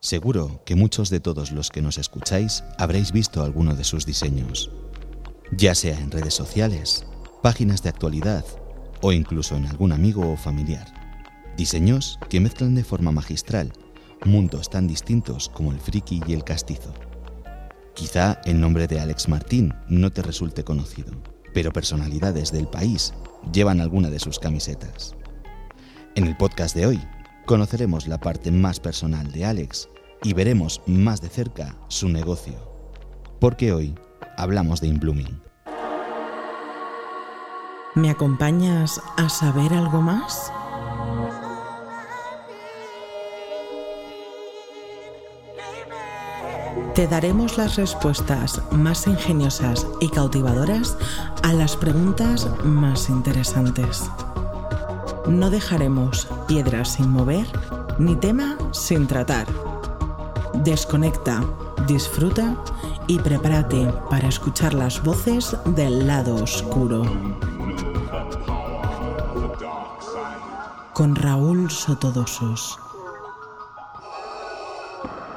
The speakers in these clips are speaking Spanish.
Seguro que muchos de todos los que nos escucháis habréis visto alguno de sus diseños, ya sea en redes sociales, páginas de actualidad o incluso en algún amigo o familiar. Diseños que mezclan de forma magistral mundos tan distintos como el friki y el castizo. Quizá el nombre de Alex Martín no te resulte conocido, pero personalidades del país llevan alguna de sus camisetas. En el podcast de hoy conoceremos la parte más personal de Alex y veremos más de cerca su negocio. Porque hoy hablamos de Inblooming. ¿Me acompañas a saber algo más? Te daremos las respuestas más ingeniosas y cautivadoras a las preguntas más interesantes. No dejaremos piedras sin mover ni tema sin tratar. Desconecta, disfruta y prepárate para escuchar las voces del lado oscuro. Con Raúl Sotodosos.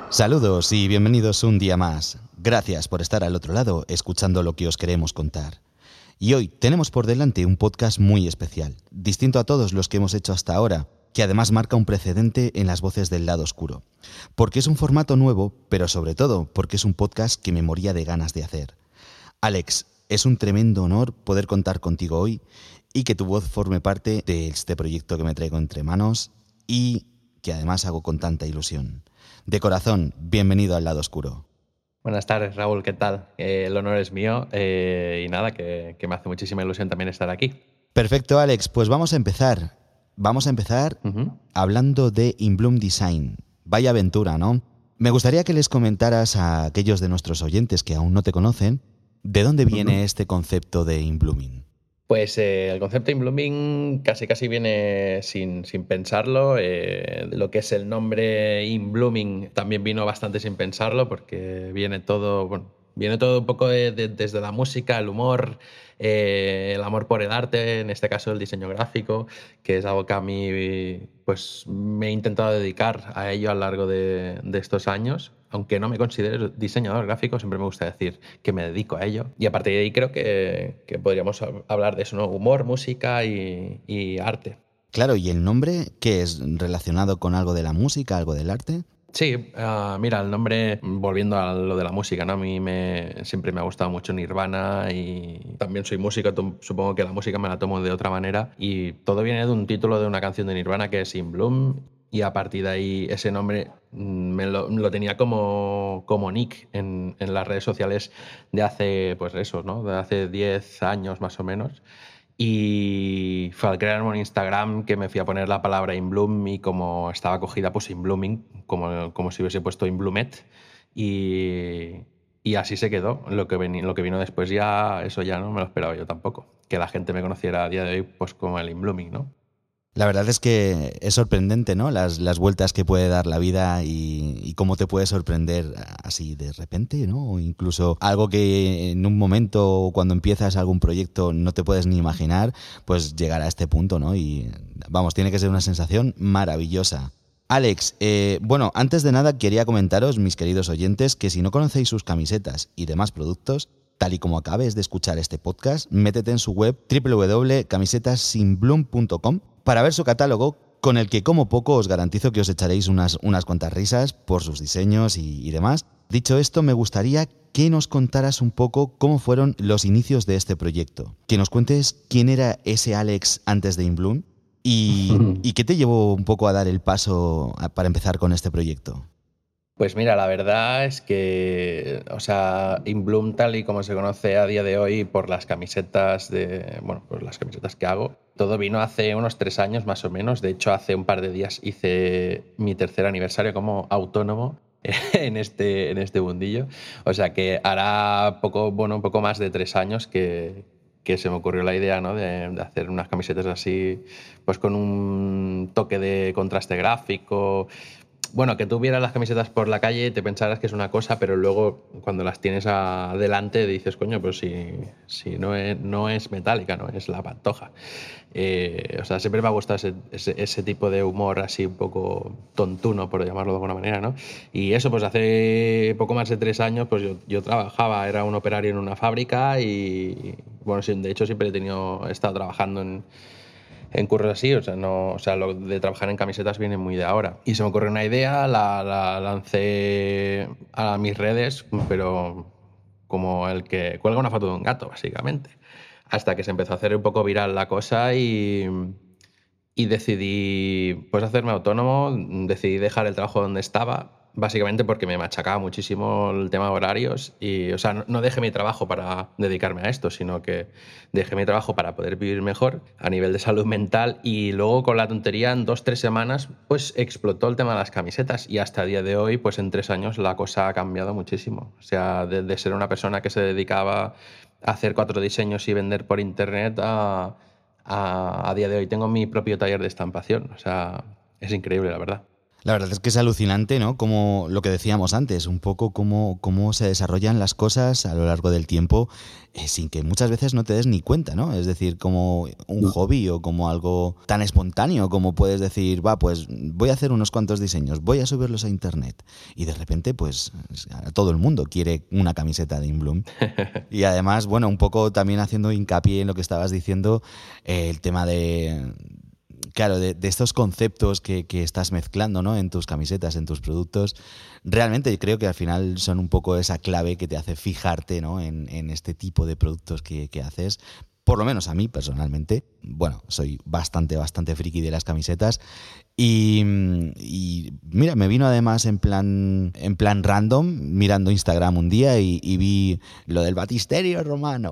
Saludos y bienvenidos un día más. Gracias por estar al otro lado escuchando lo que os queremos contar. Y hoy tenemos por delante un podcast muy especial, distinto a todos los que hemos hecho hasta ahora, que además marca un precedente en las voces del lado oscuro. Porque es un formato nuevo, pero sobre todo porque es un podcast que me moría de ganas de hacer. Alex, es un tremendo honor poder contar contigo hoy y que tu voz forme parte de este proyecto que me traigo entre manos y que además hago con tanta ilusión. De corazón, bienvenido al lado oscuro. Buenas tardes, Raúl, ¿qué tal? Eh, el honor es mío eh, y nada, que, me hace muchísima ilusión también estar aquí. Perfecto, Alex, pues vamos a empezar. Vamos a empezar hablando de Inbloom Design. Vaya aventura, ¿no? Me gustaría que les comentaras a aquellos de nuestros oyentes que aún no te conocen, ¿de dónde viene este concepto de Inblooming? Pues eh, el concepto in blooming casi casi viene sin, pensarlo. Eh, lo que es el nombre in blooming también vino bastante sin pensarlo porque viene todo, bueno, viene todo un poco desde la música, el humor, eh, el amor por el arte, en este caso el diseño gráfico, que es algo que a mí pues, me he intentado dedicar a ello a lo largo de estos años aunque no me considero diseñador gráfico, siempre me gusta decir que me dedico a ello. Y a partir de ahí creo que, podríamos hablar de eso, ¿no? Humor, música y, arte. Claro, ¿y el nombre qué es relacionado con algo de la música, algo del arte? Sí, ah, mira, el nombre, volviendo a lo de la música, ¿no? A mí me, siempre me ha gustado mucho Nirvana y también soy músico, supongo que la música me la tomo de otra manera y todo viene de un título de una canción de Nirvana que es In Bloom y a partir de ahí ese nombre mm, me lo, tenía como, como nick en, en, las redes sociales de hace, pues eso, ¿no? De hace 10 años más o menos. Y fue al crearme un Instagram que me fui a poner la palabra in bloom y como estaba cogida, pues in blooming, como, como si hubiese puesto in bloomet. Y, y así se quedó. Lo que, lo que vino después ya, eso ya no me lo esperaba yo tampoco. Que la gente me conociera a día de hoy pues como el in blooming, ¿no? La verdad es que es sorprendente, ¿no? Las, las vueltas que puede dar la vida y, cómo te puede sorprender así de repente, ¿no? O incluso algo que en un momento cuando empiezas algún proyecto no te puedes ni imaginar, pues llegar a este punto, ¿no? Y vamos, tiene que ser una sensación maravillosa. Alex, eh, bueno, antes de nada quería comentaros, mis queridos oyentes, que si no conocéis sus camisetas y demás productos, tal y como acabes de escuchar este podcast, métete en su web www.camisetasinbloom.com para ver su catálogo con el que como poco os garantizo que os echaréis unas, unas cuantas risas por sus diseños y, demás. Dicho esto, me gustaría que nos contaras un poco cómo fueron los inicios de este proyecto. Que nos cuentes quién era ese Alex antes de Inbloom y, y qué te llevó un poco a dar el paso para empezar con este proyecto. Pues mira, la verdad es que, o sea, Inbloom tal y como se conoce a día de hoy por las camisetas de, bueno, por las camisetas que hago, todo vino hace unos tres años más o menos. De hecho, hace un par de días hice mi tercer aniversario como autónomo en este, en este bundillo. O sea que hará poco, bueno, un poco más de tres años que, se me ocurrió la idea ¿no? de, hacer unas camisetas así, pues con un toque de contraste gráfico, bueno, que tú vieras las camisetas por la calle te pensarás que es una cosa, pero luego cuando las tienes adelante dices, coño, pues si, si no, es, no es metálica, no es la pantoja. Eh, o sea, siempre me ha gustado ese, ese, tipo de humor así un poco tontuno, por llamarlo de alguna manera, ¿no? Y eso, pues hace poco más de tres años, pues yo, yo trabajaba, era un operario en una fábrica y, bueno, de hecho siempre he tenido, he estado trabajando en en curros así, o sea, no, o sea, lo de trabajar en camisetas viene muy de ahora. Y se me ocurrió una idea, la, la lancé a mis redes, pero como el que cuelga una foto de un gato, básicamente. Hasta que se empezó a hacer un poco viral la cosa y, y decidí pues hacerme autónomo, decidí dejar el trabajo donde estaba básicamente porque me machacaba muchísimo el tema de horarios y, o sea, no, dejé mi trabajo para dedicarme a esto, sino que dejé mi trabajo para poder vivir mejor a nivel de salud mental y luego con la tontería en dos, tres semanas, pues explotó el tema de las camisetas y hasta el día de hoy, pues en tres años la cosa ha cambiado muchísimo. O sea, de, ser una persona que se dedicaba a hacer cuatro diseños y vender por internet a, a, a día de hoy tengo mi propio taller de estampación. O sea, es increíble, la verdad. La verdad es que es alucinante, ¿no? Como lo que decíamos antes, un poco cómo, cómo se desarrollan las cosas a lo largo del tiempo eh, sin que muchas veces no te des ni cuenta, ¿no? Es decir, como un hobby o como algo tan espontáneo como puedes decir, va, pues voy a hacer unos cuantos diseños, voy a subirlos a internet. Y de repente, pues todo el mundo quiere una camiseta de Inbloom. y además, bueno, un poco también haciendo hincapié en lo que estabas diciendo, eh, el tema de claro, de, estos conceptos que, estás mezclando ¿no? en tus camisetas, en tus productos, realmente creo que al final son un poco esa clave que te hace fijarte ¿no? en, este tipo de productos que, que haces, por lo menos a mí personalmente, bueno, soy bastante, bastante friki de las camisetas y, mira, me vino además en plan, en plan random, mirando Instagram un día y, vi lo del batisterio romano.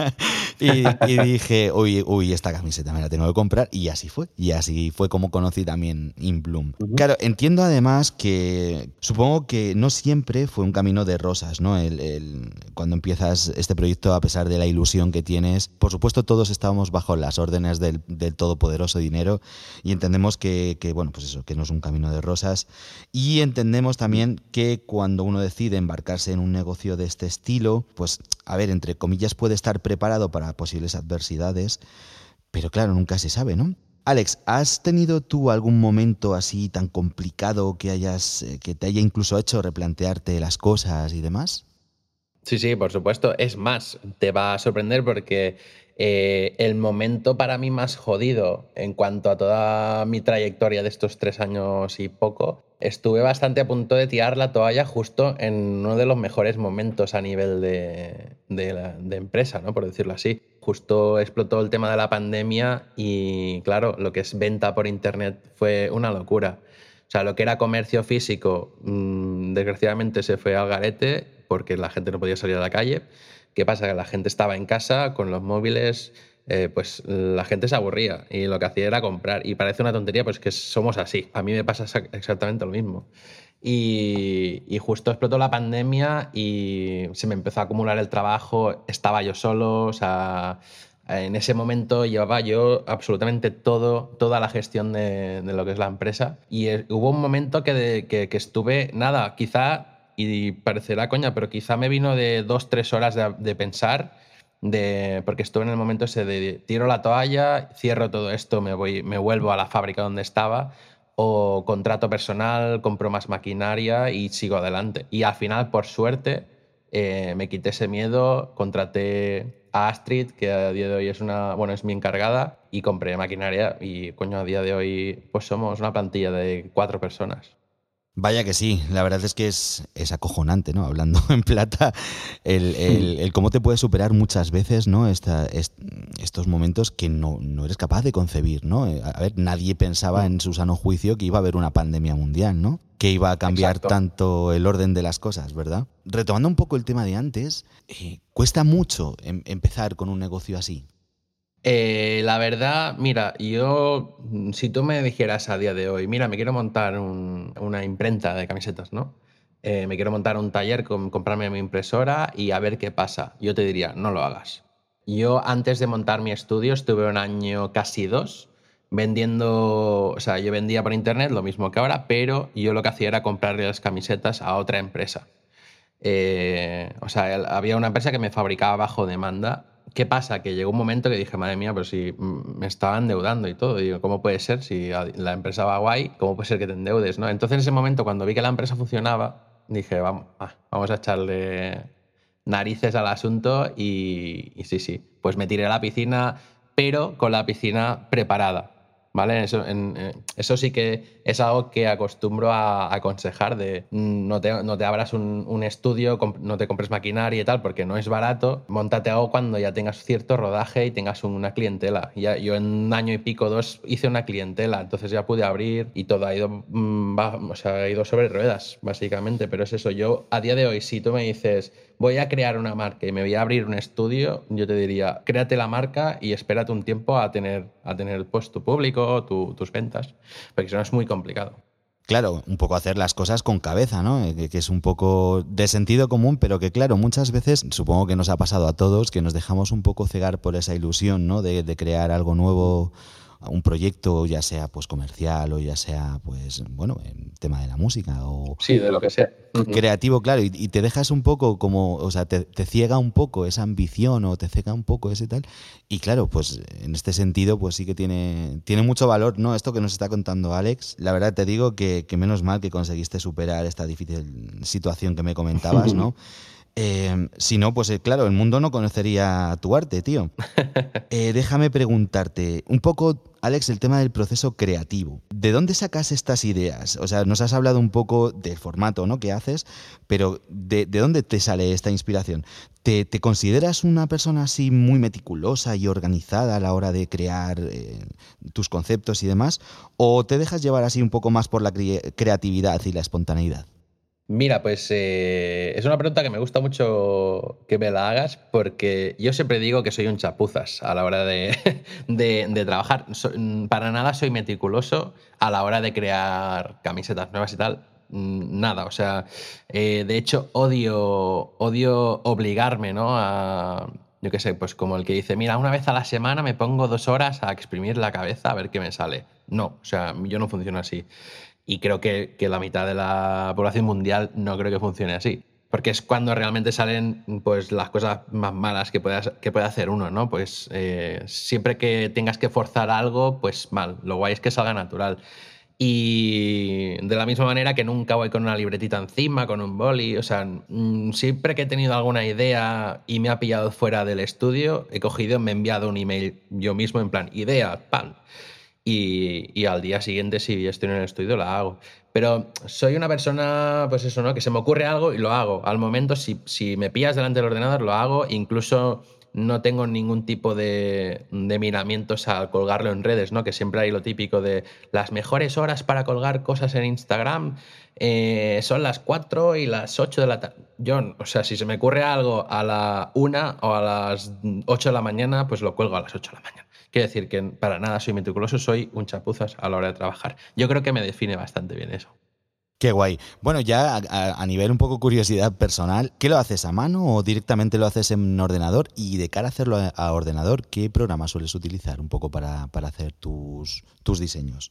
y, dije, uy, uy, esta camiseta me la tengo que comprar. Y así fue. Y así fue como conocí también Inbloom. Claro, entiendo además que supongo que no siempre fue un camino de rosas, ¿no? El, cuando empiezas este proyecto, a pesar de la ilusión que tienes, por supuesto todos estábamos bajo las órdenes del, todopoderoso dinero y entendemos que que, bueno, pues eso, que no es un camino de rosas. Y entendemos también que cuando uno decide embarcarse en un negocio de este estilo, pues, a ver, entre comillas, puede estar preparado para posibles adversidades, pero claro, nunca se sabe, ¿no? Alex, ¿has tenido tú algún momento así tan complicado que hayas eh, que te haya incluso hecho replantearte las cosas y demás? Sí, sí, por supuesto. Es más, te va a sorprender porque eh, el momento para mí más jodido en cuanto a toda mi trayectoria de estos tres años y poco, estuve bastante a punto de tirar la toalla justo en uno de los mejores momentos a nivel de, empresa, ¿no? por decirlo así. Justo explotó el tema de la pandemia y claro, lo que es venta por Internet fue una locura. O sea, lo que era comercio físico, mm, desgraciadamente se fue al garete porque la gente no podía salir a la calle. ¿Qué pasa? Que la gente estaba en casa con los móviles, eh, pues la gente se aburría y lo que hacía era comprar. Y parece una tontería, pues que somos así. A mí me pasa exactamente lo mismo. Y, justo explotó la pandemia y se me empezó a acumular el trabajo, estaba yo solo, o sea, en ese momento llevaba yo absolutamente todo, toda la gestión de, lo que es la empresa. Y eh, hubo un momento que, que, que estuve, nada, quizá y parecerá coña, pero quizá me vino de dos, tres horas de, pensar, de, porque estuve en el momento ese de tiro la toalla, cierro todo esto, me, voy, me vuelvo a la fábrica donde estaba, o contrato personal, compro más maquinaria y sigo adelante. Y al final, por suerte, eh, me quité ese miedo, contraté a Astrid, que a día de hoy es una, bueno, es mi encargada, y compré maquinaria y coño, a día de hoy pues somos una plantilla de cuatro personas. Vaya que sí, la verdad es que es, es acojonante, ¿no? Hablando en plata, el, el, cómo te puedes superar muchas veces, ¿no? Esta, estos momentos que no, no, eres capaz de concebir, ¿no? A ver, nadie pensaba en su sano juicio que iba a haber una pandemia mundial, ¿no? Que iba a cambiar tanto el orden de las cosas, ¿verdad? Retomando un poco el tema de antes, eh, cuesta mucho em, empezar con un negocio así. Eh, la verdad, mira, yo, si tú me dijeras a día de hoy, mira, me quiero montar una imprenta de camisetas, ¿no? Eh, me quiero montar un taller, comprarme mi impresora y a ver qué pasa. Yo te diría, no lo hagas. Yo antes de montar mi estudio estuve un año, casi dos, vendiendo, o sea, yo vendía por internet lo mismo que ahora, pero yo lo que hacía era comprarle las camisetas a otra empresa. Eh, o sea, había una empresa que me fabricaba bajo demanda. ¿Qué pasa? Que llegó un momento que dije, madre mía, pero si me estaba endeudando y todo. Digo, ¿cómo puede ser? Si la empresa va guay, ¿cómo puede ser que te endeudes? ¿no? Entonces, en ese momento, cuando vi que la empresa funcionaba, dije, vamos, vamos a echarle narices al asunto y, y sí, sí, pues me tiré a la piscina, pero con la piscina preparada. ¿Vale? Eso, eh, eso sí que es algo que acostumbro a, aconsejar de mm, no te, no te abras un, estudio, no te compres maquinaria y tal, porque no es barato. Montate algo cuando ya tengas cierto rodaje y tengas una clientela. Ya, yo en un año y pico, dos, hice una clientela, entonces ya pude abrir y todo ha ido, mm, ha ido sobre ruedas, básicamente. Pero es eso, yo a día de hoy, si tú me dices voy a crear una marca y me voy a abrir un estudio, yo te diría, créate la marca y espérate un tiempo a tener, a tener pues, tu público, tus ventas, porque si no es muy complicado. Claro, un poco hacer las cosas con cabeza, ¿no? Que, es un poco de sentido común, pero que claro, muchas veces, supongo que nos ha pasado a todos, que nos dejamos un poco cegar por esa ilusión, ¿no? De crear algo nuevo un proyecto, ya sea pues comercial o ya sea, pues, bueno, en tema de la música o... Sí, de lo que sea. Creativo, claro, y, te dejas un poco como, o sea, te, ciega un poco esa ambición o te ciega un poco ese tal. Y claro, pues en este sentido, pues sí que tiene, tiene mucho valor, ¿no? Esto que nos está contando Alex. La verdad te digo que, que menos mal que conseguiste superar esta difícil situación que me comentabas, ¿no? Eh, si no, pues eh, claro, el mundo no conocería tu arte, tío. Eh, déjame preguntarte un poco, Alex, el tema del proceso creativo. ¿De dónde sacas estas ideas? O sea, nos has hablado un poco del formato ¿no? que haces, pero ¿de, dónde te sale esta inspiración? ¿Te, consideras una persona así muy meticulosa y organizada a la hora de crear tus conceptos y demás? ¿O te dejas llevar así un poco más por la creatividad y la espontaneidad? Mira, pues eh, es una pregunta que me gusta mucho que me la hagas porque yo siempre digo que soy un chapuzas a la hora de, trabajar. para nada soy meticuloso a la hora de crear camisetas nuevas y tal. Mm, nada, o sea, eh, de hecho odio, odio obligarme, ¿no? A, yo qué sé, pues como el que dice, mira, una vez a la semana me pongo dos horas a exprimir la cabeza a ver qué me sale. No, o sea, yo no funciono así. Y creo que, la mitad de la población mundial no creo que funcione así. Porque es cuando realmente salen pues, las cosas más malas que puede, que puede hacer uno, ¿no? Pues eh, siempre que tengas que forzar algo, pues mal. Lo guay es que salga natural. Y de la misma manera que nunca voy con una libretita encima, con un boli. O sea, mm, siempre que he tenido alguna idea y me ha pillado fuera del estudio, he cogido, me he enviado un email yo mismo en plan, idea, pan y, al día siguiente, si estoy en el estudio, la hago. Pero soy una persona, pues eso, ¿no? Que se me ocurre algo y lo hago. Al momento, si, si me pillas delante del ordenador, lo hago. Incluso no tengo ningún tipo de, de, miramientos al colgarlo en redes, ¿no? Que siempre hay lo típico de las mejores horas para colgar cosas en Instagram eh, son las 4 y las 8 de la tarde. Yo, o sea, si se me ocurre algo a la 1 o a las 8 de la mañana, pues lo cuelgo a las 8 de la mañana. Quiero decir que para nada soy meticuloso, soy un chapuzas a la hora de trabajar. Yo creo que me define bastante bien eso. Qué guay. Bueno, ya a, nivel un poco curiosidad personal, ¿qué lo haces a mano o directamente lo haces en ordenador? Y de cara a hacerlo a, ordenador, ¿qué programa sueles utilizar un poco para, hacer tus, tus diseños?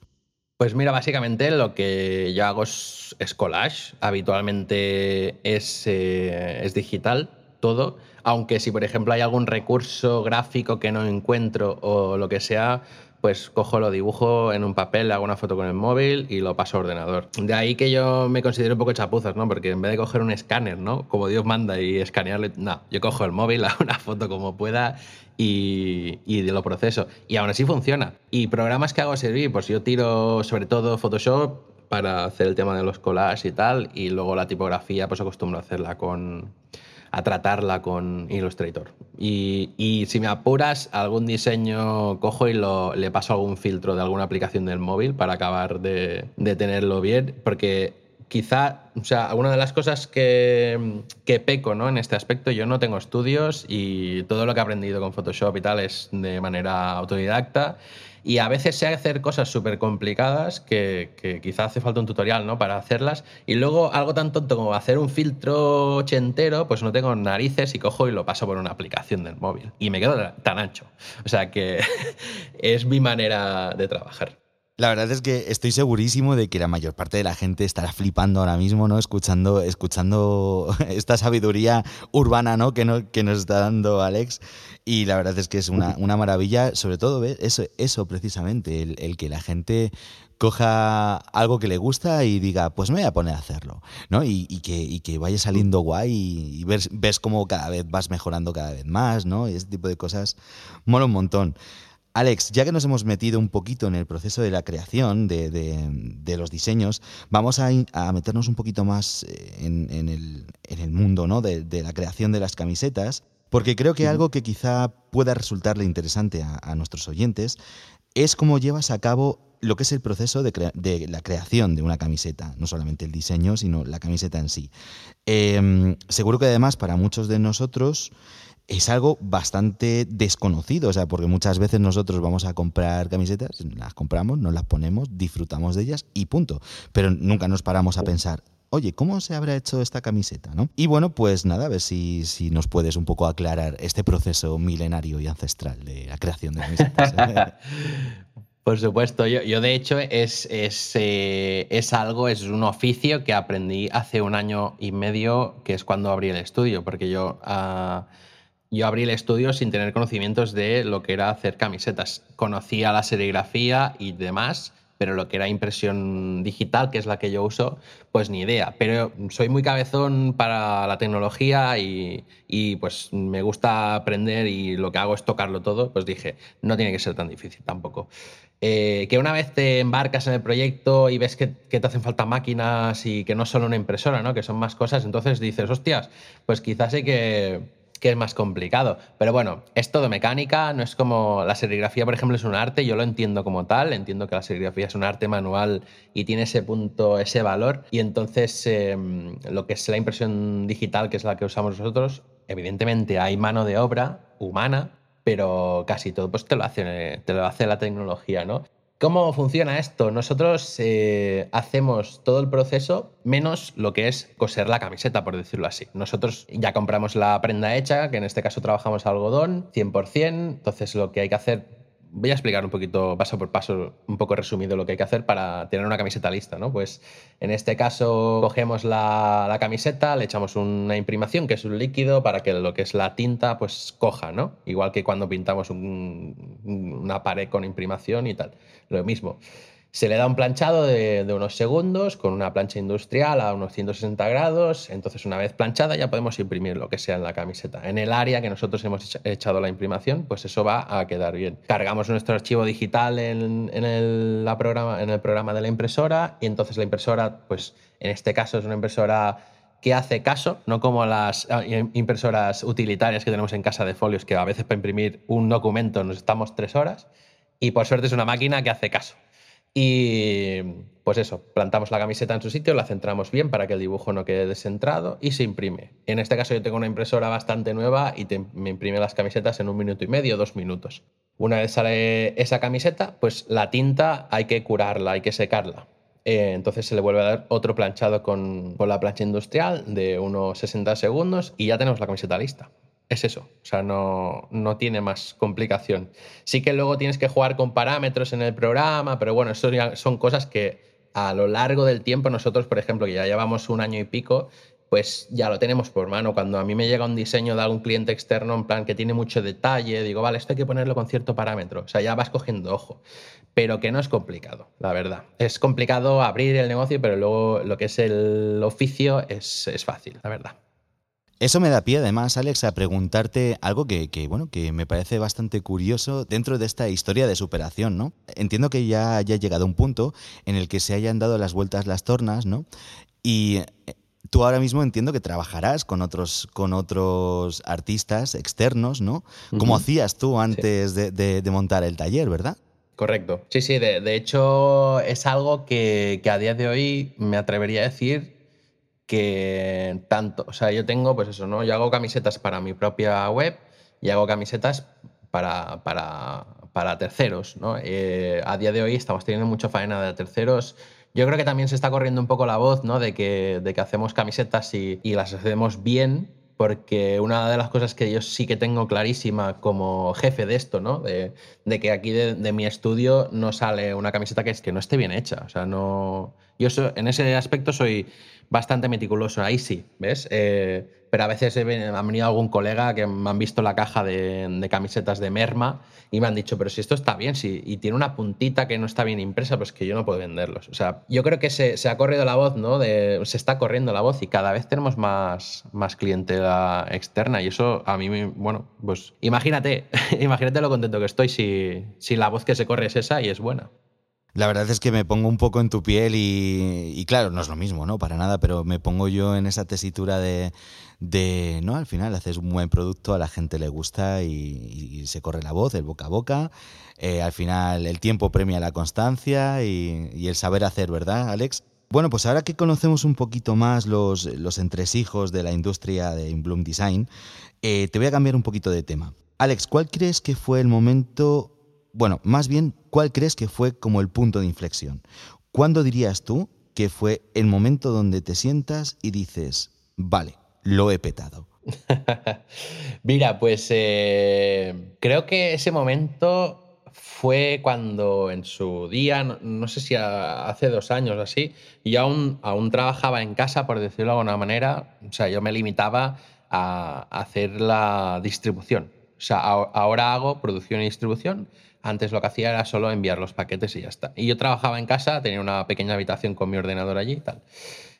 Pues mira, básicamente lo que yo hago es, collage. Habitualmente es, eh, es digital todo aunque si por ejemplo hay algún recurso gráfico que no encuentro o lo que sea, pues cojo, lo dibujo en un papel, hago una foto con el móvil y lo paso a ordenador. De ahí que yo me considero un poco chapuzas, ¿no? Porque en vez de coger un escáner, ¿no? Como Dios manda y escanearle, no, yo cojo el móvil, hago una foto como pueda y, y lo proceso. Y aún así funciona. Y programas que hago servir, pues yo tiro sobre todo Photoshop para hacer el tema de los collages y tal, y luego la tipografía, pues acostumbro a hacerla con a tratarla con Illustrator. Y, si me apuras, algún diseño cojo y lo, le paso algún filtro de alguna aplicación del móvil para acabar de, tenerlo bien, porque quizá, o sea, alguna de las cosas que, que, peco ¿no? en este aspecto, yo no tengo estudios y todo lo que he aprendido con Photoshop y tal es de manera autodidacta Y a veces sé hacer cosas súper complicadas que, que quizá hace falta un tutorial ¿no? para hacerlas. Y luego algo tan tonto como hacer un filtro ochentero, pues no tengo narices y cojo y lo paso por una aplicación del móvil. Y me quedo tan ancho. O sea que es mi manera de trabajar. La verdad es que estoy segurísimo de que la mayor parte de la gente estará flipando ahora mismo, ¿no? Escuchando, escuchando esta sabiduría urbana, ¿no? Que, no, que nos está dando Alex. Y la verdad es que es una, maravilla, sobre todo eso, eso precisamente, el, que la gente coja algo que le gusta y diga, pues me voy a poner a hacerlo, ¿no? Y, que, que, vaya saliendo guay y, ves, ves cómo cada vez vas mejorando cada vez más, ¿no? Y ese tipo de cosas mola un montón. Alex, ya que nos hemos metido un poquito en el proceso de la creación de, los diseños, vamos a, meternos un poquito más eh, en, el, mundo ¿no? de, la creación de las camisetas, porque creo que algo que quizá pueda resultarle interesante a, nuestros oyentes es cómo llevas a cabo lo que es el proceso de, la creación de una camiseta, no solamente el diseño, sino la camiseta en sí. Em, seguro que además para muchos de nosotros es algo bastante desconocido, o sea, porque muchas veces nosotros vamos a comprar camisetas, las compramos, nos las ponemos, disfrutamos de ellas y punto. Pero nunca nos paramos a pensar, oye, ¿cómo se habrá hecho esta camiseta? ¿no? Y bueno, pues nada, a ver si, si nos puedes un poco aclarar este proceso milenario y ancestral de la creación de camisetas. Por supuesto, yo, de hecho es, es, eh, es, algo, es un oficio que aprendí hace un año y medio, que es cuando abrí el estudio, porque yo... Ah, yo abrí el estudio sin tener conocimientos de lo que era hacer camisetas. Conocía la serigrafía y demás, pero lo que era impresión digital, que es la que yo uso, pues ni idea. Pero soy muy cabezón para la tecnología y, pues me gusta aprender y lo que hago es tocarlo todo, pues dije, no tiene que ser tan difícil tampoco. Eh, que una vez te embarcas en el proyecto y ves que, te hacen falta máquinas y que no solo una impresora, ¿no? que son más cosas, entonces dices, hostias, pues quizás hay que que es más complicado. Pero bueno, es todo mecánica, no es como la serigrafía, por ejemplo, es un arte, yo lo entiendo como tal, entiendo que la serigrafía es un arte manual y tiene ese punto, ese valor. Y entonces em, lo que es la impresión digital, que es la que usamos nosotros, evidentemente hay mano de obra humana, pero casi todo pues te lo hace, te lo hace la tecnología, ¿no? ¿Cómo funciona esto? Nosotros eh, hacemos todo el proceso menos lo que es coser la camiseta, por decirlo así. Nosotros ya compramos la prenda hecha, que en este caso trabajamos algodón, 100%, entonces lo que hay que hacer voy a explicar un poquito, paso por paso, un poco resumido lo que hay que hacer para tener una camiseta lista, ¿no? Pues en este caso cogemos la, camiseta, le echamos una imprimación, que es un líquido, para que lo que es la tinta, pues coja, ¿no? Igual que cuando pintamos una pared con imprimación y tal, lo mismo. Se le da un planchado de, unos segundos con una plancha industrial a unos 160 grados. Entonces, una vez planchada, ya podemos imprimir lo que sea en la camiseta. En el área que nosotros hemos echado la imprimación, pues eso va a quedar bien. Cargamos nuestro archivo digital en, el, la programa, en el programa de la impresora y entonces la impresora, pues en este caso es una impresora que hace caso, no como las ah, impresoras utilitarias que tenemos en casa de folios, que a veces para imprimir un documento nos estamos tres horas. Y por suerte es una máquina que hace caso. Y pues eso, plantamos la camiseta en su sitio, la centramos bien para que el dibujo no quede descentrado y se imprime. En este caso yo tengo una impresora bastante nueva y me imprime las camisetas en un minuto y medio, dos minutos. Una vez sale esa camiseta, pues la tinta hay que curarla, hay que secarla. Eh, entonces se le vuelve a dar otro planchado con, con la plancha industrial de unos 60 segundos y ya tenemos la camiseta lista es eso, o sea, no, no, tiene más complicación. Sí que luego tienes que jugar con parámetros en el programa, pero bueno, eso ya son cosas que a lo largo del tiempo nosotros, por ejemplo, que ya llevamos un año y pico, pues ya lo tenemos por mano. Cuando a mí me llega un diseño de algún cliente externo, en plan que tiene mucho detalle, digo, vale, esto hay que ponerlo con cierto parámetro. O sea, ya vas cogiendo ojo. Pero que no es complicado, la verdad. Es complicado abrir el negocio, pero luego lo que es el oficio es, es fácil, la verdad. Eso me da pie, además, Alex, a preguntarte algo que, bueno, que me parece bastante curioso dentro de esta historia de superación, ¿no? Entiendo que ya haya llegado un punto en el que se hayan dado las vueltas las tornas, ¿no? Y eh, tú ahora mismo entiendo que trabajarás con otros, con otros artistas externos, ¿no? Como hacías tú antes de, montar el taller, ¿verdad? Correcto. Sí, sí, de, hecho es algo que, que, a día de hoy me atrevería a decir que tanto, o sea, yo tengo, pues eso, ¿no? Yo hago camisetas para mi propia web y hago camisetas para, para, terceros. ¿no? Eh, a día de hoy estamos teniendo mucha faena de terceros. Yo creo que también se está corriendo un poco la voz ¿no? de, que, de que hacemos camisetas y, las hacemos bien, porque una de las cosas que yo sí que tengo clarísima como jefe de esto, ¿no? De, que aquí de, de, mi estudio no sale una camiseta que, es, que no esté bien hecha. O sea, no. Yo so, en ese aspecto soy bastante meticuloso, ahí sí, ¿ves? Eh, pero a veces he, ha venido algún colega que me han visto la caja de, de, camisetas de merma y me han dicho, pero si esto está bien, si, y tiene una puntita que no está bien impresa, pues que yo no puedo venderlos. O sea, yo creo que se, se ha corrido la voz, ¿no? De, se está corriendo la voz y cada vez tenemos más, más clientela externa y eso a mí, bueno, pues imagínate, imagínate lo contento que estoy si, si la voz que se corre es esa y es buena. La verdad es que me pongo un poco en tu piel y, y, claro, no es lo mismo, ¿no? Para nada, pero me pongo yo en esa tesitura de, ¿no? Al final haces un buen producto, a la gente le gusta y, y se corre la voz, el boca a boca. Eh, al final el tiempo premia la constancia y, y, el saber hacer, ¿verdad, Alex? Bueno, pues ahora que conocemos un poquito más los, los entresijos de la industria de Bloom Design, eh, te voy a cambiar un poquito de tema. Alex, ¿cuál crees que fue el momento bueno, más bien, ¿cuál crees que fue como el punto de inflexión? ¿Cuándo dirías tú que fue el momento donde te sientas y dices, vale, lo he petado? Mira, pues eh, creo que ese momento fue cuando en su día, no, sé si hace dos años o así, yo aún, aún trabajaba en casa, por decirlo de alguna manera, o sea, yo me limitaba a hacer la distribución. O sea, ahora hago producción y distribución antes lo que hacía era solo enviar los paquetes y ya está. Y yo trabajaba en casa, tenía una pequeña habitación con mi ordenador allí y tal.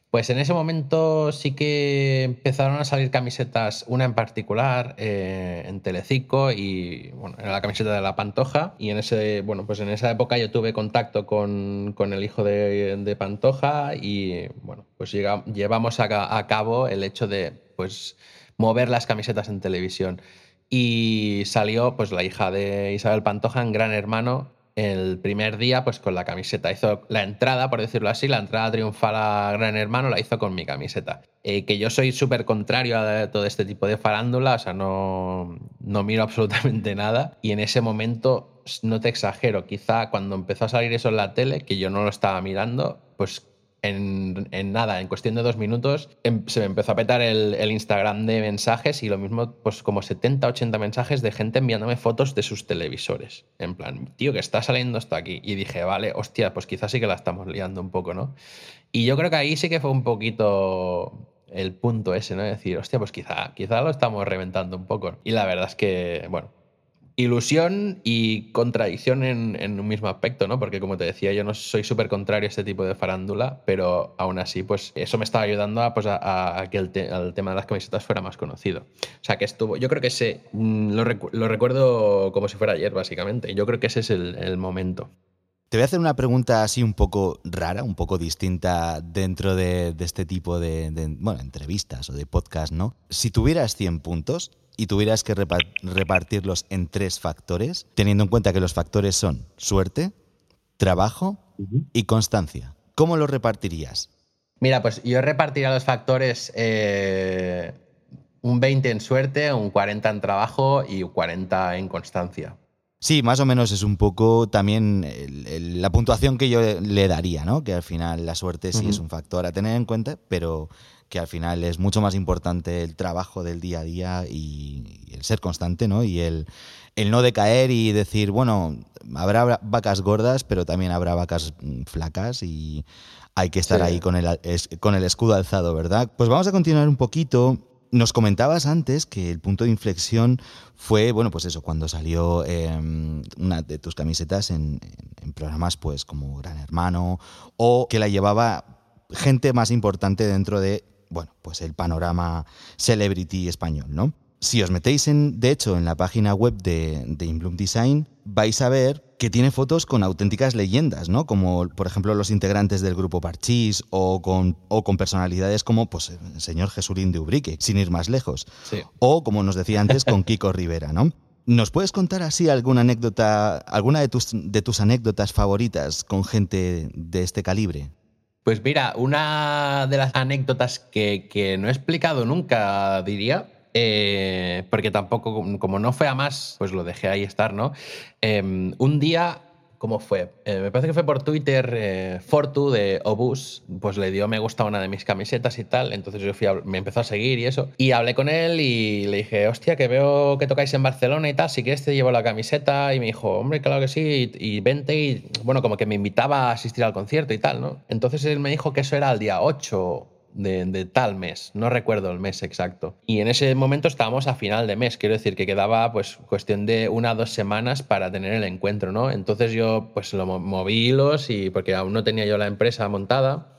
Pues en ese momento sí que empezaron a salir camisetas, una en particular eh, en Telecico y bueno, era la camiseta de la Pantoja y en ese bueno, pues en esa época yo tuve contacto con, con el hijo de, de, Pantoja y bueno, pues llevamos a, a, cabo el hecho de pues mover las camisetas en televisión. Y salió pues la hija de Isabel Pantoja en Gran Hermano el primer día pues con la camiseta. Hizo la entrada, por decirlo así, la entrada triunfal a Gran Hermano la hizo con mi camiseta. Eh, que yo soy súper contrario a todo este tipo de farándula, o sea, no, no miro absolutamente nada. Y en ese momento, no te exagero, quizá cuando empezó a salir eso en la tele, que yo no lo estaba mirando, pues en, nada, en cuestión de dos minutos, em, se me empezó a petar el, Instagram de mensajes y lo mismo, pues como 70, 80 mensajes de gente enviándome fotos de sus televisores. En plan, tío, que está saliendo esto aquí. Y dije, vale, hostia, pues quizás sí que la estamos liando un poco, ¿no? Y yo creo que ahí sí que fue un poquito el punto ese, ¿no? decir, hostia, pues quizá, quizá lo estamos reventando un poco. Y la verdad es que, bueno, ilusión y contradicción en, un mismo aspecto, ¿no? Porque como te decía, yo no soy súper contrario a este tipo de farándula, pero aún así, pues eso me estaba ayudando a, pues, a, que el, te, el, tema de las camisetas fuera más conocido. O sea, que estuvo, yo creo que ese, mm, lo, recu lo recuerdo como si fuera ayer, básicamente. Yo creo que ese es el, momento. Te voy a hacer una pregunta así un poco rara, un poco distinta dentro de, de este tipo de, de, bueno, entrevistas o de podcast, ¿no? Si tuvieras 100 puntos, y tuvieras que repartirlos en tres factores, teniendo en cuenta que los factores son suerte, trabajo y constancia. ¿Cómo los repartirías? Mira, pues yo repartiría los factores eh, un 20 en suerte, un 40 en trabajo y un 40 en constancia. Sí, más o menos es un poco también el, el, la puntuación que yo le daría, ¿no? Que al final la suerte sí uh -huh. es un factor a tener en cuenta, pero que al final es mucho más importante el trabajo del día a día y, el ser constante, ¿no? Y el, el no decaer y decir, bueno, habrá vacas gordas, pero también habrá vacas flacas y hay que estar sí. ahí con el, con el escudo alzado, ¿verdad? Pues vamos a continuar un poquito. Nos comentabas antes que el punto de inflexión fue, bueno, pues eso, cuando salió eh, una de tus camisetas en, en, programas pues como Gran Hermano o que la llevaba gente más importante dentro de bueno, pues el panorama celebrity español, ¿no? Si os metéis, en, de hecho, en la página web de, de Inbloom Design, vais a ver que tiene fotos con auténticas leyendas, ¿no? Como, por ejemplo, los integrantes del grupo Parchís o con, o con personalidades como pues, el señor Jesurín de Ubrique, sin ir más lejos. Sí. O, como nos decía antes, con Kiko Rivera, ¿no? ¿Nos puedes contar así alguna anécdota, alguna de tus, de tus anécdotas favoritas con gente de este calibre? Pues mira, una de las anécdotas que, que no he explicado nunca, diría, eh, porque tampoco, como no fue a más, pues lo dejé ahí estar, ¿no? Em, un día ¿Cómo fue? Eh, me parece que fue por Twitter, eh, Fortu de Obus, pues le dio me gusta una de mis camisetas y tal, entonces yo fui me empezó a seguir y eso, y hablé con él y le dije, hostia, que veo que tocáis en Barcelona y tal, si quieres te llevo la camiseta, y me dijo, hombre, claro que sí, y, y vente, y bueno, como que me invitaba a asistir al concierto y tal, ¿no? Entonces él me dijo que eso era el día 8 de, tal mes, no recuerdo el mes exacto. Y en ese momento estábamos a final de mes, quiero decir que quedaba pues cuestión de una o dos semanas para tener el encuentro, ¿no? Entonces yo pues lo moví hilos y porque aún no tenía yo la empresa montada,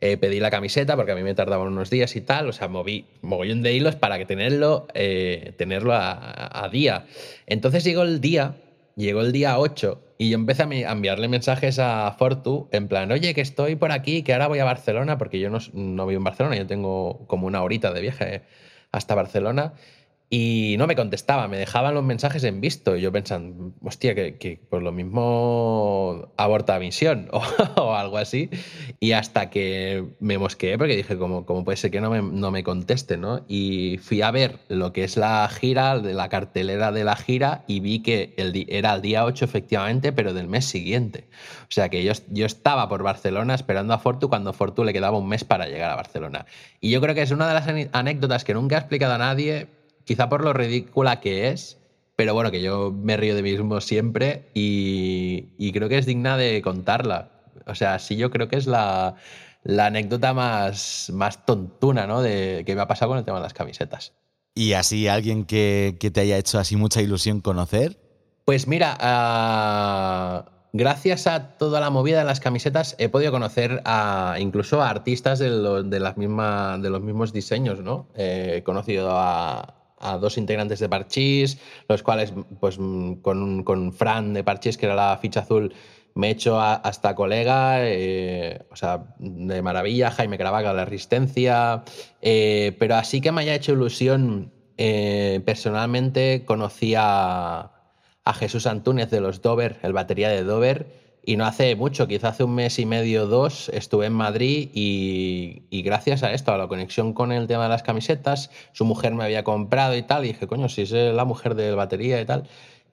eh, pedí la camiseta porque a mí me tardaban unos días y tal, o sea, moví mogollón de hilos para que tenerlo, eh, tenerlo a, día. Entonces llegó el día, llegó el día 8 y yo empecé a enviarle mensajes a Fortu en plan, oye, que estoy por aquí, que ahora voy a Barcelona, porque yo no, no vivo en Barcelona, yo tengo como una horita de viaje hasta Barcelona. Y no me contestaba, me dejaban los mensajes en visto. Y yo pensando, hostia, que, que por lo mismo aborta misión o, algo así. Y hasta que me mosqueé, porque dije, ¿cómo, cómo puede ser que no me, no me conteste? ¿no? Y fui a ver lo que es la gira, la cartelera de la gira, y vi que era el día 8, efectivamente, pero del mes siguiente. O sea que yo, yo estaba por Barcelona esperando a Fortu cuando Fortu le quedaba un mes para llegar a Barcelona. Y yo creo que es una de las anécdotas que nunca he explicado a nadie quizá por lo ridícula que es, pero bueno, que yo me río de mí mismo siempre y, creo que es digna de contarla. O sea, sí yo creo que es la, anécdota más, más tontuna ¿no? de, que me ha pasado con el tema de las camisetas. ¿Y así alguien que, te haya hecho así mucha ilusión conocer? Pues mira, uh, gracias a toda la movida de las camisetas he podido conocer a incluso a artistas de, de, las misma, de los mismos diseños, ¿no? he conocido a, a dos integrantes de Parchís, los cuales, pues con, con Fran de Parchís, que era la ficha azul, me he hecho hasta colega, eh, o sea, de maravilla, Jaime Caravaca, la Resistencia, eh, pero así que me haya hecho ilusión, eh, personalmente conocí a, a Jesús Antúnez de los Dover, el batería de Dover, y no hace mucho, quizá hace un mes y medio, dos, estuve en Madrid y, gracias a esto, a la conexión con el tema de las camisetas, su mujer me había comprado y tal, y dije, coño, si es la mujer del batería y tal.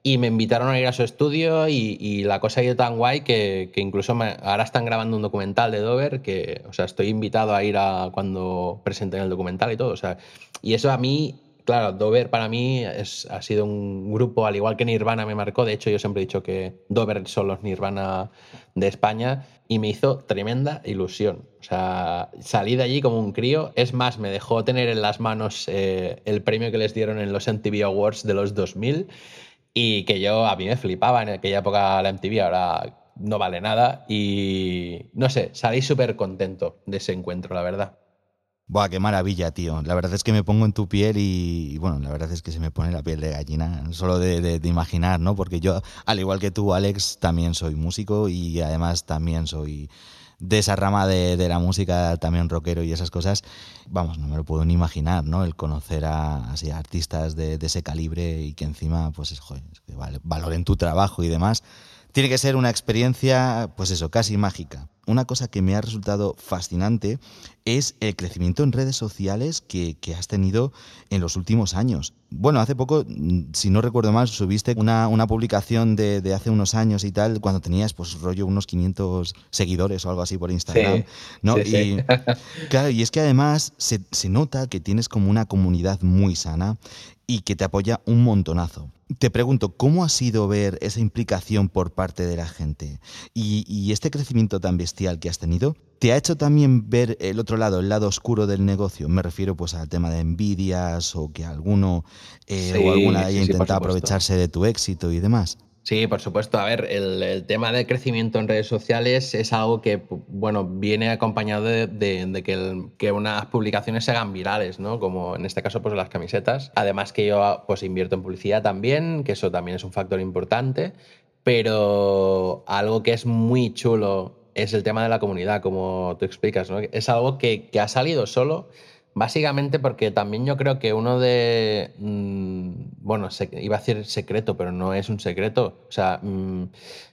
Y me invitaron a ir a su estudio y, la cosa ha ido tan guay que, incluso ahora están grabando un documental de Dover, que, o sea, estoy invitado a ir a cuando presenten el documental y todo. O sea, y eso a mí claro, Dover para mí ha sido un grupo, al igual que Nirvana me marcó, de hecho yo siempre he dicho que Dover son los Nirvana de España y me hizo tremenda ilusión. O sea, salí de allí como un crío, es más, me dejó tener en las manos eh, el premio que les dieron en los MTV Awards de los 2000 y que yo a mí me flipaba en aquella época la MTV, ahora no vale nada y no sé, salí súper contento de ese encuentro, la verdad. Buah, qué maravilla, tío. La verdad es que me pongo en tu piel y, bueno, la verdad es que se me pone la piel de gallina solo de, imaginar, ¿no? Porque yo, al igual que tú, Alex, también soy músico y además también soy de esa rama de, la música, también rockero y esas cosas. Vamos, no me lo puedo ni imaginar, ¿no? El conocer a, así, artistas de, ese calibre y que encima, pues, es, joder, valoren tu trabajo y demás. Tiene que ser una experiencia, pues eso, casi mágica. Una cosa que me ha resultado fascinante es el crecimiento en redes sociales que, has tenido en los últimos años. Bueno, hace poco, mm, si no recuerdo mal, subiste una, publicación de, hace unos años y tal, cuando tenías, pues, rollo, unos 500 seguidores o algo así por Instagram. ¿no? y, claro, y es que además se, se nota que tienes como una comunidad muy sana y que te apoya un montonazo. Te pregunto, ¿cómo ha sido ver esa implicación por parte de la gente? Y, este crecimiento tan bestial que has tenido, ¿te ha hecho también ver el otro lado, el lado oscuro del negocio? Me refiero pues al tema de envidias o que alguno eh, o alguna haya intentado aprovecharse de tu éxito y demás. Sí, por supuesto. A ver, el, tema del crecimiento en redes sociales es algo que, bueno, viene acompañado de, que, unas publicaciones se hagan virales, ¿no? Como en este caso, pues las camisetas. Además que yo, pues, invierto en publicidad también, que eso también es un factor importante. Pero algo que es muy chulo es el tema de la comunidad, como tú explicas, ¿no? Es algo que, que ha salido solo Básicamente porque también yo creo que uno de, mm, bueno, iba a decir secreto, pero no es un secreto. O sea, mm,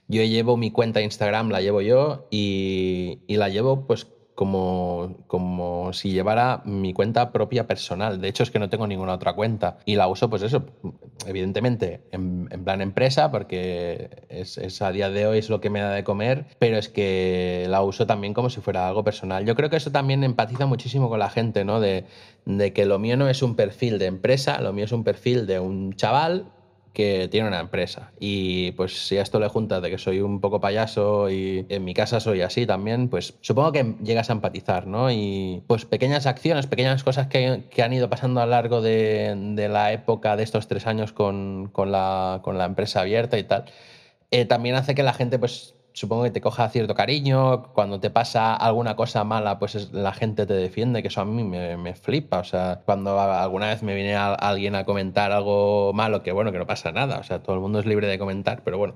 yo llevo mi cuenta de Instagram, la llevo yo y, la llevo pues como, como si llevara mi cuenta propia personal. De hecho, es que no tengo ninguna otra cuenta. Y la uso, pues eso, evidentemente, en, plan empresa, porque es, a día de hoy es lo que me da de comer, pero es que la uso también como si fuera algo personal. Yo creo que eso también empatiza muchísimo con la gente, ¿no? De, de que lo mío no es un perfil de empresa, lo mío es un perfil de un chaval que tiene una empresa. Y pues si a esto le juntas de que soy un poco payaso y en mi casa soy así también, pues supongo que llegas a empatizar, ¿no? Y pues pequeñas acciones, pequeñas cosas que, que han ido pasando a lo largo de, la época de estos tres años con, con, la, con la, empresa abierta y tal, eh, también hace que la gente pues supongo que te coja cierto cariño, cuando te pasa alguna cosa mala, pues la gente te defiende, que eso a mí me, flipa. O sea, cuando alguna vez me viene alguien a comentar algo malo, que bueno, que no pasa nada, o sea, todo el mundo es libre de comentar, pero bueno,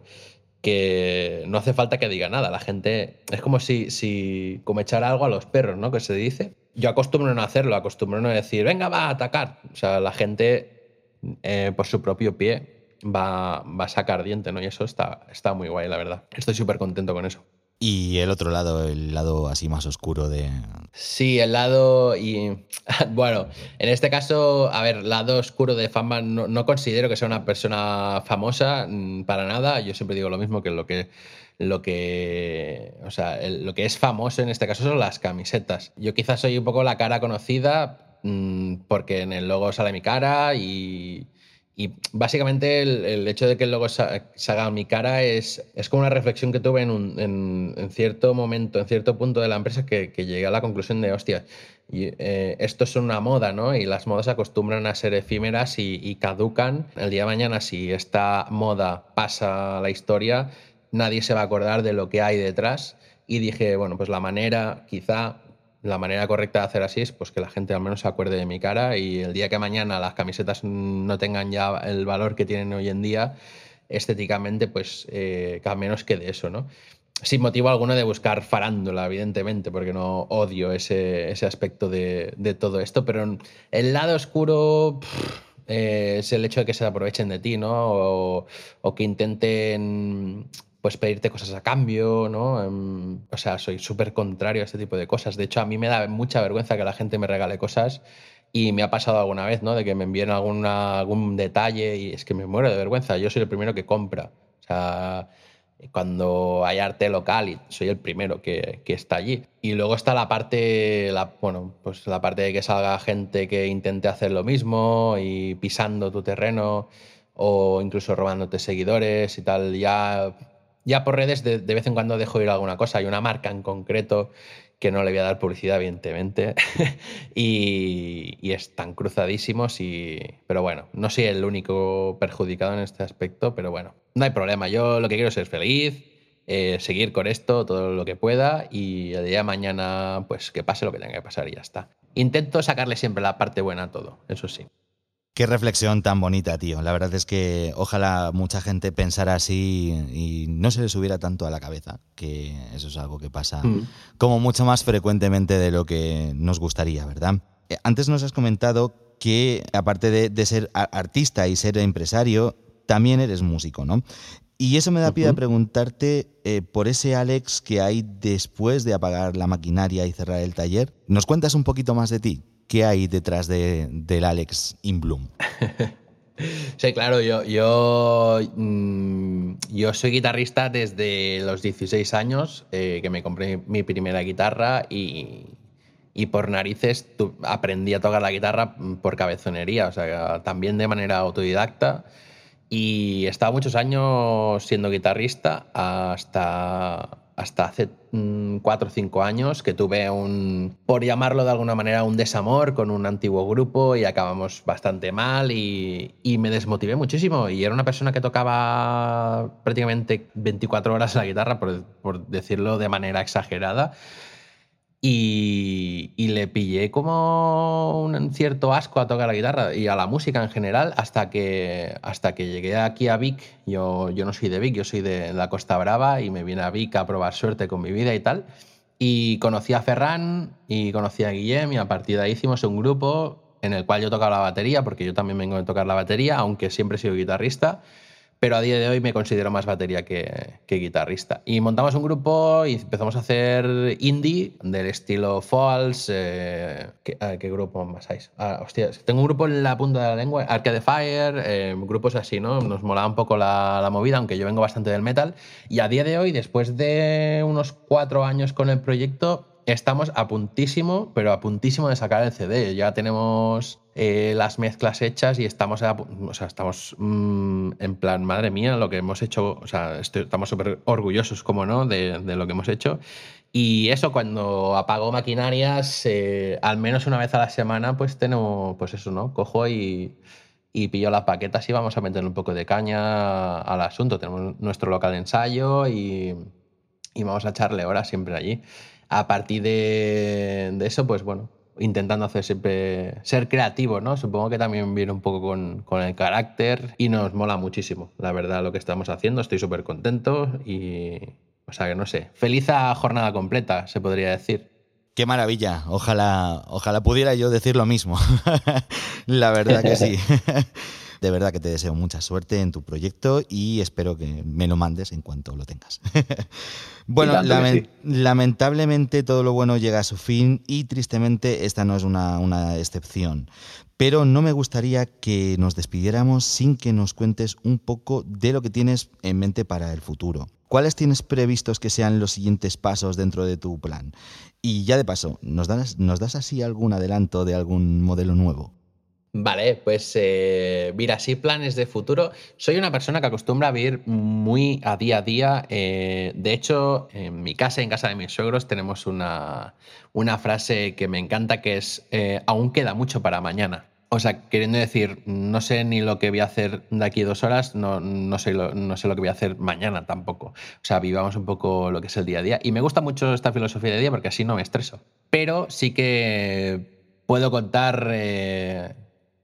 que no hace falta que diga nada. La gente es como si, si como echar algo a los perros, ¿no? Que se dice. Yo acostumbro no hacerlo, acostumbro no decir, venga, va a atacar. O sea, la gente eh, por su propio pie va, va a sacar diente, ¿no? Y eso está, está muy guay, la verdad. Estoy súper contento con eso. Y el otro lado, el lado así más oscuro de... Sí, el lado y... Bueno, en este caso, a ver, lado oscuro de fama, no, considero que sea una persona famosa mm, para nada. Yo siempre digo lo mismo que lo que... Lo que, o sea, lo que es famoso en este caso son las camisetas. Yo quizás soy un poco la cara conocida mm, porque en el logo sale mi cara y, y básicamente el, hecho de que el logo salga a mi cara es, es como una reflexión que tuve en, un, en, cierto momento, en cierto punto de la empresa, que, que llegué a la conclusión de, hostia, y, eh, esto es una moda, ¿no? Y las modas acostumbran a ser efímeras y, y, caducan. El día de mañana, si esta moda pasa a la historia, nadie se va a acordar de lo que hay detrás. Y dije, bueno, pues la manera, quizá la manera correcta de hacer así es pues, que la gente al menos se acuerde de mi cara y el día que mañana las camisetas no tengan ya el valor que tienen hoy en día, estéticamente, pues eh, que al menos quede eso, ¿no? Sin motivo alguno de buscar farándula, evidentemente, porque no odio ese, ese aspecto de, todo esto, pero el lado oscuro eh, es el hecho de que se aprovechen de ti, ¿no? O que intenten pues pedirte cosas a cambio, ¿no? Em, o sea, soy súper contrario a este tipo de cosas. De hecho, a mí me da mucha vergüenza que la gente me regale cosas y me ha pasado alguna vez, ¿no? De que me envíen alguna, algún detalle y es que me muero de vergüenza. Yo soy el primero que compra. O sea, cuando hay arte local, soy el primero que, que, está allí. Y luego está la parte, la, bueno, pues la parte de que salga gente que intente hacer lo mismo y pisando tu terreno o incluso robándote seguidores y tal. Ya ya por redes de, vez en cuando dejo ir alguna cosa. Hay una marca en concreto que no le voy a dar publicidad, evidentemente, y, están cruzadísimos. Pero bueno, no soy el único perjudicado en este aspecto, pero bueno, no hay problema. Yo lo que quiero es ser feliz, eh, seguir con esto todo lo que pueda y el día de mañana, pues que pase lo que tenga que pasar y ya está. Intento sacarle siempre la parte buena a todo, eso sí. Qué reflexión tan bonita, tío. La verdad es que ojalá mucha gente pensara así y no se le subiera tanto a la cabeza, que eso es algo que pasa mm. como mucho más frecuentemente de lo que nos gustaría, ¿verdad? Eh, antes nos has comentado que aparte de, ser artista y ser empresario, también eres músico, ¿no? Y eso me da pie a preguntarte eh, por ese Alex que hay después de apagar la maquinaria y cerrar el taller. ¿Nos cuentas un poquito más de ti? ¿Qué hay detrás de, del Alex in Bloom? Sí, claro, yo, mm, yo soy guitarrista desde los 16 años, eh, que me compré mi primera guitarra y, y por narices aprendí a tocar la guitarra por cabezonería, o sea, también de manera autodidacta. Y he estado muchos años siendo guitarrista hasta, hasta hace mm, cuatro o cinco años que tuve un, por llamarlo de alguna manera, un desamor con un antiguo grupo y acabamos bastante mal y, y me desmotivé muchísimo. Y era una persona que tocaba prácticamente 24 horas la guitarra, por, por decirlo de manera exagerada. Y, le pillé como un cierto asco a tocar la guitarra y a la música en general hasta que, hasta que llegué aquí a Vic. Yo, yo no soy de Vic, yo soy de la Costa Brava y me vine a Vic a probar suerte con mi vida y tal. Y conocí a Ferran y conocí a Guillem y a partir de ahí hicimos un grupo en el cual yo tocaba la batería, porque yo también vengo de tocar la batería, aunque siempre he sido guitarrista pero a día de hoy me considero más batería que, guitarrista. Y montamos un grupo y empezamos a hacer indie del estilo Falls. Eh, ¿qué, grupo más hay? Ah, hostia, tengo un grupo en la punta de la lengua, Arcade Fire, eh, grupos así, ¿no? Nos molaba un poco la, la, movida, aunque yo vengo bastante del metal. Y a día de hoy, después de unos cuatro años con el proyecto, estamos a puntísimo, pero a puntísimo de sacar el CD. Ya tenemos eh, las mezclas hechas y estamos, o sea, estamos mm, en plan, madre mía, lo que hemos hecho, o sea, estamos súper orgullosos, como no, de, lo que hemos hecho. Y eso, cuando apago maquinarias, eh, al menos una vez a la semana, pues tenemos, pues eso, ¿no? Cojo y, y pillo las paquetas y vamos a meter un poco de caña al asunto. Tenemos nuestro local de ensayo y, y vamos a echarle horas siempre allí a partir de, eso, pues bueno, intentando hacer siempre ser creativo, ¿no? Supongo que también viene un poco con, con, el carácter y nos mola muchísimo, la verdad, lo que estamos haciendo. Estoy súper contento y, o sea, que no sé, feliz a jornada completa, se podría decir. Qué maravilla, ojalá, ojalá pudiera yo decir lo mismo. la verdad que sí. De verdad que te deseo mucha suerte en tu proyecto y espero que me lo mandes en cuanto lo tengas. bueno, lamentablemente todo lo bueno llega a su fin y tristemente esta no es una, una excepción. Pero no me gustaría que nos despidiéramos sin que nos cuentes un poco de lo que tienes en mente para el futuro. ¿Cuáles tienes previstos que sean los siguientes pasos dentro de tu plan? Y ya de paso, ¿nos das, ¿nos das así algún adelanto de algún modelo nuevo? Vale, pues eh, mira, sí, planes de futuro. Soy una persona que acostumbra a vivir muy a día a día. Eh, de hecho, en mi casa, en casa de mis suegros, tenemos una, una frase que me encanta que es, eh, aún queda mucho para mañana. O sea, queriendo decir, no sé ni lo que voy a hacer de aquí dos horas, no, no, sé lo, no sé lo que voy a hacer mañana tampoco. O sea, vivamos un poco lo que es el día a día. Y me gusta mucho esta filosofía de día porque así no me estreso. Pero sí que puedo contar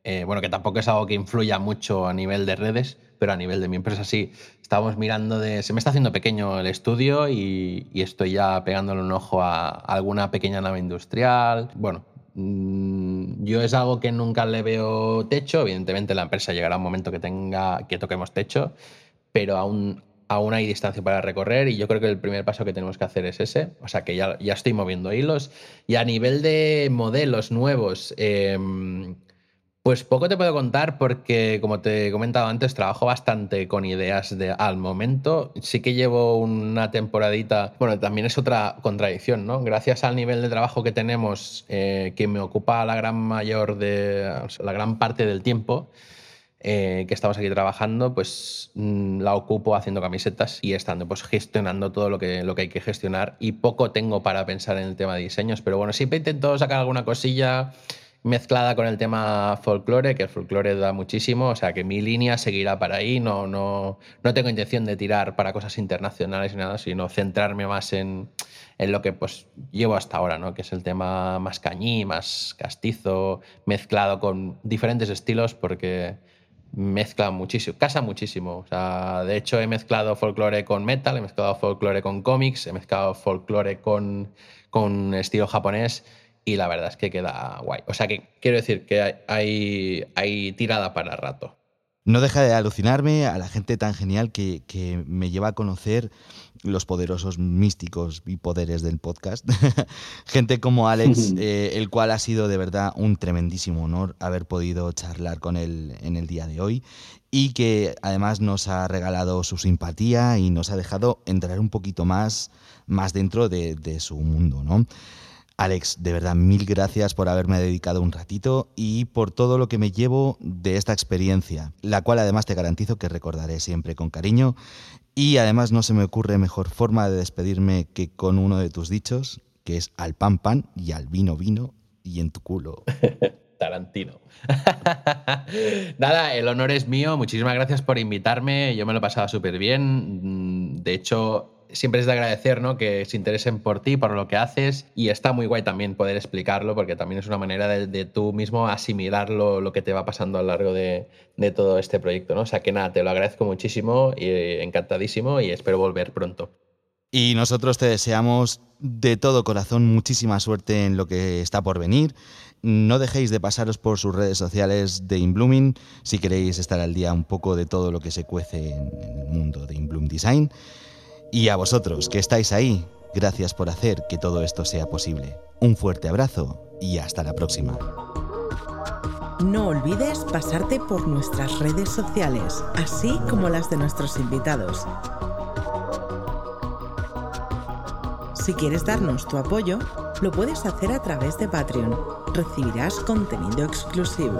eh, bueno, que tampoco es algo que influya mucho a nivel de redes, pero a nivel de mi empresa sí. Estábamos mirando de. Se me está haciendo pequeño el estudio y, estoy ya pegándole un ojo a, alguna pequeña nave industrial. Bueno, mm, yo es algo que nunca le veo techo. Evidentemente, la empresa llegará un momento que tenga que toquemos techo, pero aún, aún hay distancia para recorrer y yo creo que el primer paso que tenemos que hacer es ese. O sea que ya, ya estoy moviendo hilos. Y a nivel de modelos nuevos, eh, pues poco te puedo contar porque, como te he comentado antes, trabajo bastante con ideas de al momento. Sí que llevo una temporadita. Bueno, también es otra contradicción, ¿no? Gracias al nivel de trabajo que tenemos, eh, que me ocupa la gran mayor de. la gran parte del tiempo. Eh, que estamos aquí trabajando, pues mm, la ocupo haciendo camisetas y estando pues gestionando todo lo que, lo que hay que gestionar y poco tengo para pensar en el tema de diseños, pero bueno, siempre intento sacar alguna cosilla mezclada con el tema folclore, que el folclore da muchísimo, o sea que mi línea seguirá para ahí, no, no, no tengo intención de tirar para cosas internacionales ni nada, sino centrarme más en, en, lo que pues llevo hasta ahora, ¿no? que es el tema más cañí, más castizo, mezclado con diferentes estilos, porque mezcla muchísimo, casa muchísimo. O sea, de hecho he mezclado folclore con metal, he mezclado folclore con cómics, he mezclado folclore con, con estilo japonés y la verdad es que queda guay. O sea que quiero decir que hay, hay tirada para rato. No deja de alucinarme a la gente tan genial que, que, me lleva a conocer los poderosos místicos y poderes del podcast. gente como Alex, eh, el cual ha sido de verdad un tremendísimo honor haber podido charlar con él en el día de hoy y que además nos ha regalado su simpatía y nos ha dejado entrar un poquito más, más dentro de, de su mundo, ¿no? Alex, de verdad, mil gracias por haberme dedicado un ratito y por todo lo que me llevo de esta experiencia, la cual además te garantizo que recordaré siempre con cariño y además no se me ocurre mejor forma de despedirme que con uno de tus dichos, que es al pan pan y al vino vino y en tu culo. Tarantino. Nada, el honor es mío. Muchísimas gracias por invitarme. Yo me lo he pasado súper bien. De hecho, siempre es de agradecer ¿no? que se interesen por ti, por lo que haces, y está muy guay también poder explicarlo, porque también es una manera de, tú mismo asimilar lo, que te va pasando a lo largo de, todo este proyecto. ¿no? O sea que nada, te lo agradezco muchísimo y encantadísimo y espero volver pronto. Y nosotros te deseamos de todo corazón muchísima suerte en lo que está por venir. No dejéis de pasaros por sus redes sociales de Inblooming si queréis estar al día un poco de todo lo que se cuece en el mundo de Inbloom Design. Y a vosotros que estáis ahí, gracias por hacer que todo esto sea posible. Un fuerte abrazo y hasta la próxima. No olvides pasarte por nuestras redes sociales, así como las de nuestros invitados. Si quieres darnos tu apoyo, lo puedes hacer a través de Patreon. Recibirás contenido exclusivo.